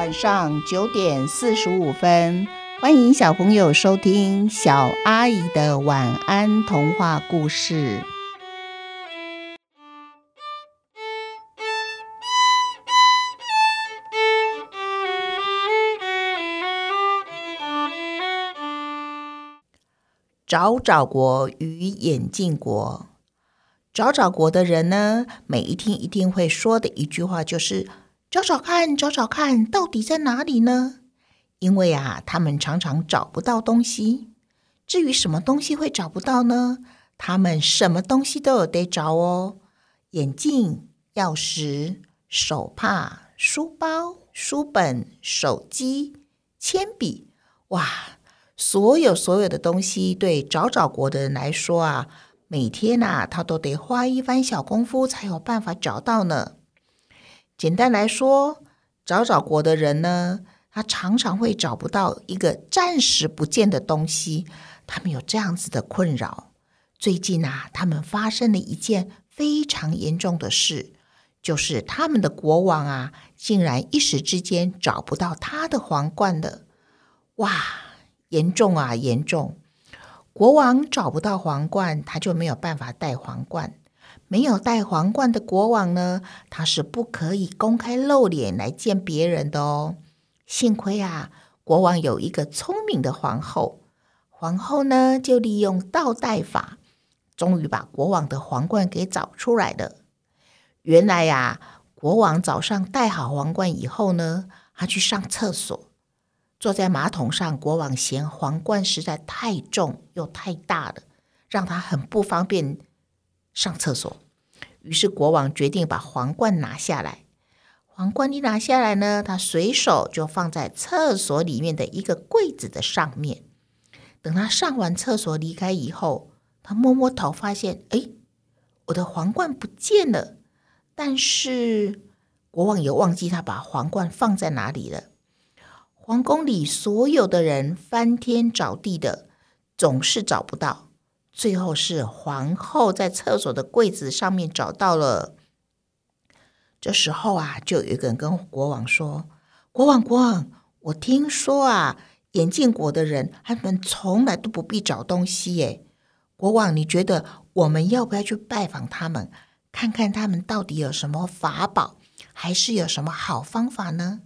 晚上九点四十五分，欢迎小朋友收听小阿姨的晚安童话故事。找找国与眼镜国，找找国的人呢，每一天一定会说的一句话就是。找找看，找找看，到底在哪里呢？因为啊，他们常常找不到东西。至于什么东西会找不到呢？他们什么东西都有得找哦：眼镜、钥匙、手帕、书包、书本、手机、铅笔。哇，所有所有的东西，对找找国的人来说啊，每天呐，他都得花一番小功夫才有办法找到呢。简单来说，找找国的人呢，他常常会找不到一个暂时不见的东西。他们有这样子的困扰。最近啊，他们发生了一件非常严重的事，就是他们的国王啊，竟然一时之间找不到他的皇冠了。哇，严重啊，严重！国王找不到皇冠，他就没有办法戴皇冠。没有戴皇冠的国王呢，他是不可以公开露脸来见别人的哦。幸亏啊，国王有一个聪明的皇后，皇后呢就利用倒带法，终于把国王的皇冠给找出来了。原来呀，国王早上戴好皇冠以后呢，他去上厕所，坐在马桶上，国王嫌皇冠实在太重又太大了，让他很不方便。上厕所，于是国王决定把皇冠拿下来。皇冠一拿下来呢，他随手就放在厕所里面的一个柜子的上面。等他上完厕所离开以后，他摸摸头，发现哎，我的皇冠不见了。但是国王也忘记他把皇冠放在哪里了。皇宫里所有的人翻天找地的，总是找不到。最后是皇后在厕所的柜子上面找到了。这时候啊，就有一个人跟国王说：“国王，国王，我听说啊，眼镜国的人他们从来都不必找东西耶。国王，你觉得我们要不要去拜访他们，看看他们到底有什么法宝，还是有什么好方法呢？”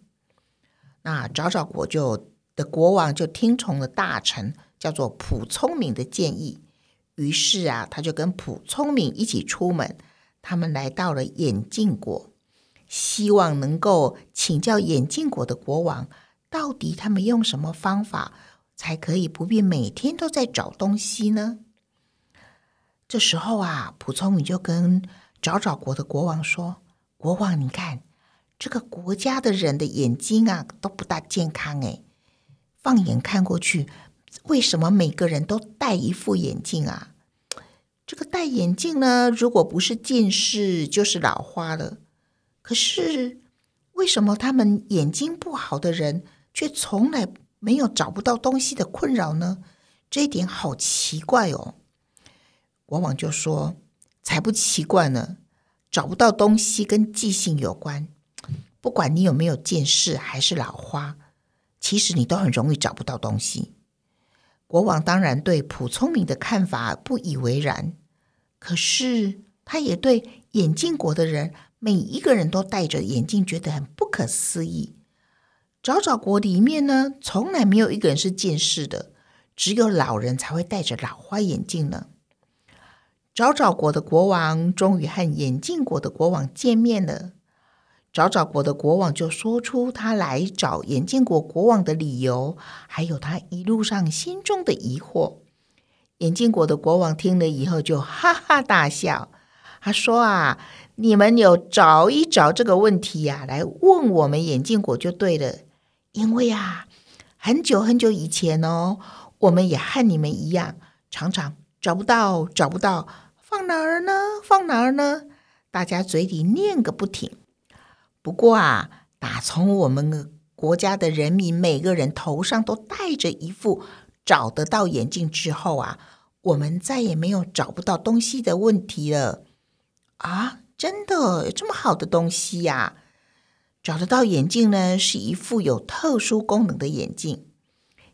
那找找国就的国王就听从了大臣叫做蒲聪明的建议。于是啊，他就跟蒲聪明一起出门。他们来到了眼镜国，希望能够请教眼镜国的国王，到底他们用什么方法才可以不必每天都在找东西呢？这时候啊，蒲聪明就跟找找国的国王说：“国王，你看这个国家的人的眼睛啊，都不大健康哎，放眼看过去。”为什么每个人都戴一副眼镜啊？这个戴眼镜呢，如果不是近视，就是老花了。可是为什么他们眼睛不好的人，却从来没有找不到东西的困扰呢？这一点好奇怪哦。往往就说：“才不奇怪呢，找不到东西跟记性有关。不管你有没有近视还是老花，其实你都很容易找不到东西。”国王当然对蒲聪明的看法不以为然，可是他也对眼镜国的人每一个人都戴着眼镜觉得很不可思议。找找国里面呢，从来没有一个人是近视的，只有老人才会戴着老花眼镜呢。找找国的国王终于和眼镜国的国王见面了。找找国的国王就说出他来找眼镜国国王的理由，还有他一路上心中的疑惑。眼镜国的国王听了以后就哈哈大笑，他说：“啊，你们有找一找这个问题呀，来问我们眼镜国就对了。因为啊，很久很久以前哦，我们也和你们一样，常常找不到，找不到，放哪儿呢？放哪儿呢？大家嘴里念个不停。”不过啊，打从我们国家的人民每个人头上都戴着一副找得到眼镜之后啊，我们再也没有找不到东西的问题了啊！真的有这么好的东西呀？找得到眼镜呢，是一副有特殊功能的眼镜。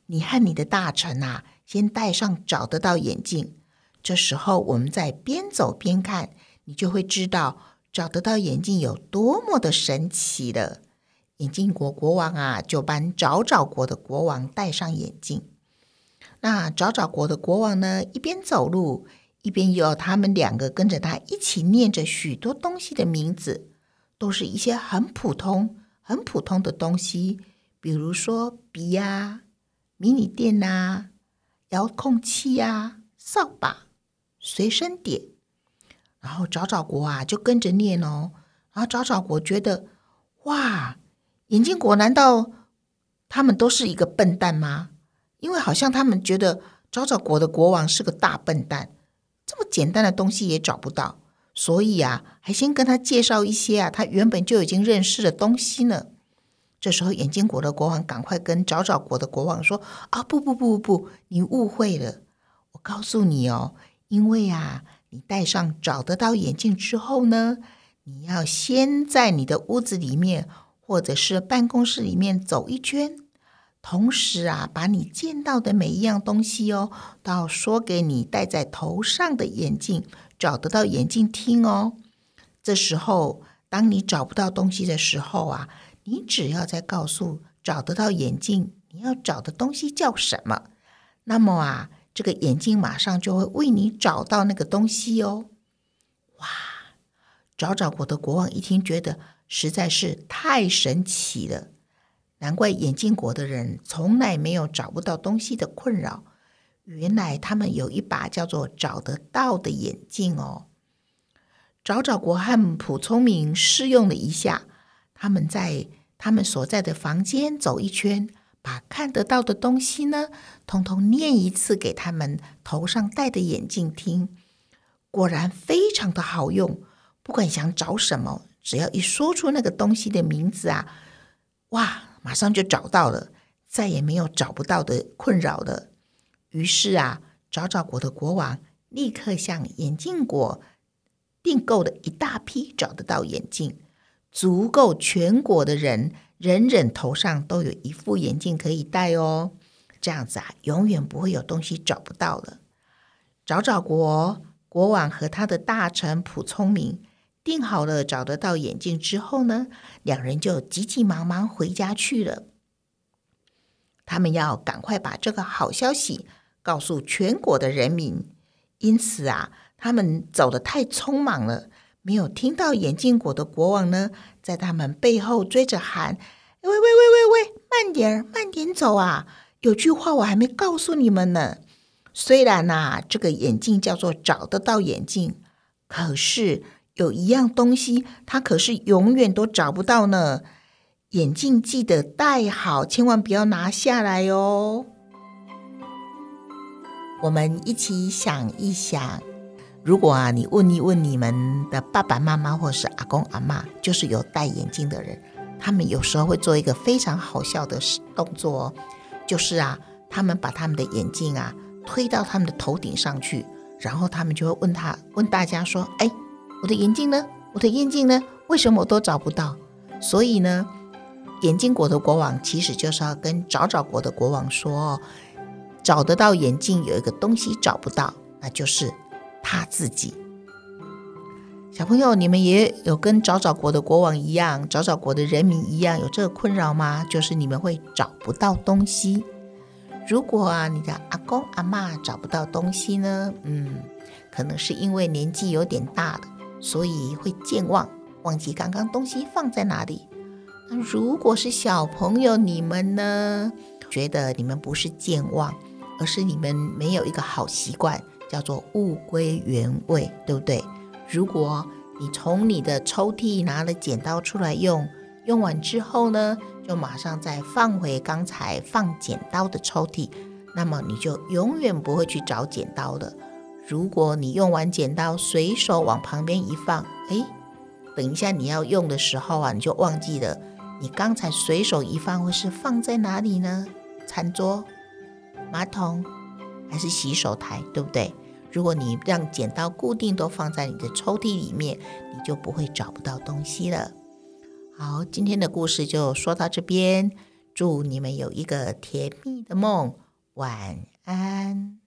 你和你的大臣啊，先戴上找得到眼镜。这时候，我们在边走边看，你就会知道找得到眼镜有多么的神奇了。眼镜国国王啊，就帮找找国的国王戴上眼镜。那找找国的国王呢，一边走路，一边有他们两个跟着他一起念着许多东西的名字。都是一些很普通、很普通的东西，比如说笔呀、迷你电呐、遥控器呀、扫把、随身碟。然后找找国啊，就跟着念哦。然后找找国觉得，哇，眼镜国难道他们都是一个笨蛋吗？因为好像他们觉得找找国的国王是个大笨蛋，这么简单的东西也找不到。所以啊，还先跟他介绍一些啊，他原本就已经认识的东西呢。这时候，眼镜国的国王赶快跟找找国的国王说：“啊，不不不不，你误会了。我告诉你哦，因为啊，你戴上找得到眼镜之后呢，你要先在你的屋子里面或者是办公室里面走一圈，同时啊，把你见到的每一样东西哦，都要说给你戴在头上的眼镜。”找得到眼镜听哦。这时候，当你找不到东西的时候啊，你只要再告诉找得到眼镜，你要找的东西叫什么，那么啊，这个眼镜马上就会为你找到那个东西哦。哇！找找国的国王一听，觉得实在是太神奇了，难怪眼镜国的人从来没有找不到东西的困扰。原来他们有一把叫做“找得到”的眼镜哦。找找国和普聪明试用了一下，他们在他们所在的房间走一圈，把看得到的东西呢，通通念一次给他们头上戴的眼镜听。果然非常的好用，不管想找什么，只要一说出那个东西的名字啊，哇，马上就找到了，再也没有找不到的困扰了。于是啊，找找国的国王立刻向眼镜国订购了一大批找得到眼镜，足够全国的人人人头上都有一副眼镜可以戴哦。这样子啊，永远不会有东西找不到了。找找国国王和他的大臣普聪明定好了找得到眼镜之后呢，两人就急急忙忙回家去了。他们要赶快把这个好消息。告诉全国的人民，因此啊，他们走得太匆忙了，没有听到眼镜国的国王呢，在他们背后追着喊：“喂喂喂喂喂，慢点慢点走啊！有句话我还没告诉你们呢。虽然呐，这个眼镜叫做找得到眼镜，可是有一样东西，它可是永远都找不到呢。眼镜记得戴好，千万不要拿下来哦。”我们一起想一想，如果啊，你问一问你们的爸爸妈妈或是阿公阿妈，就是有戴眼镜的人，他们有时候会做一个非常好笑的动作哦，就是啊，他们把他们的眼镜啊推到他们的头顶上去，然后他们就会问他问大家说：“哎，我的眼镜呢？我的眼镜呢？为什么我都找不到？”所以呢，眼镜国的国王其实就是要跟找找国的国王说。哦找得到眼镜，有一个东西找不到，那就是他自己。小朋友，你们也有跟找找国的国王一样，找找国的人民一样有这个困扰吗？就是你们会找不到东西。如果啊，你的阿公阿妈找不到东西呢？嗯，可能是因为年纪有点大了，所以会健忘，忘记刚刚东西放在哪里。那如果是小朋友，你们呢？觉得你们不是健忘。而是你们没有一个好习惯，叫做物归原位，对不对？如果你从你的抽屉拿了剪刀出来用，用完之后呢，就马上再放回刚才放剪刀的抽屉，那么你就永远不会去找剪刀了。如果你用完剪刀，随手往旁边一放，哎，等一下你要用的时候啊，你就忘记了你刚才随手一放会是放在哪里呢？餐桌。马桶还是洗手台，对不对？如果你让剪刀固定都放在你的抽屉里面，你就不会找不到东西了。好，今天的故事就说到这边，祝你们有一个甜蜜的梦，晚安。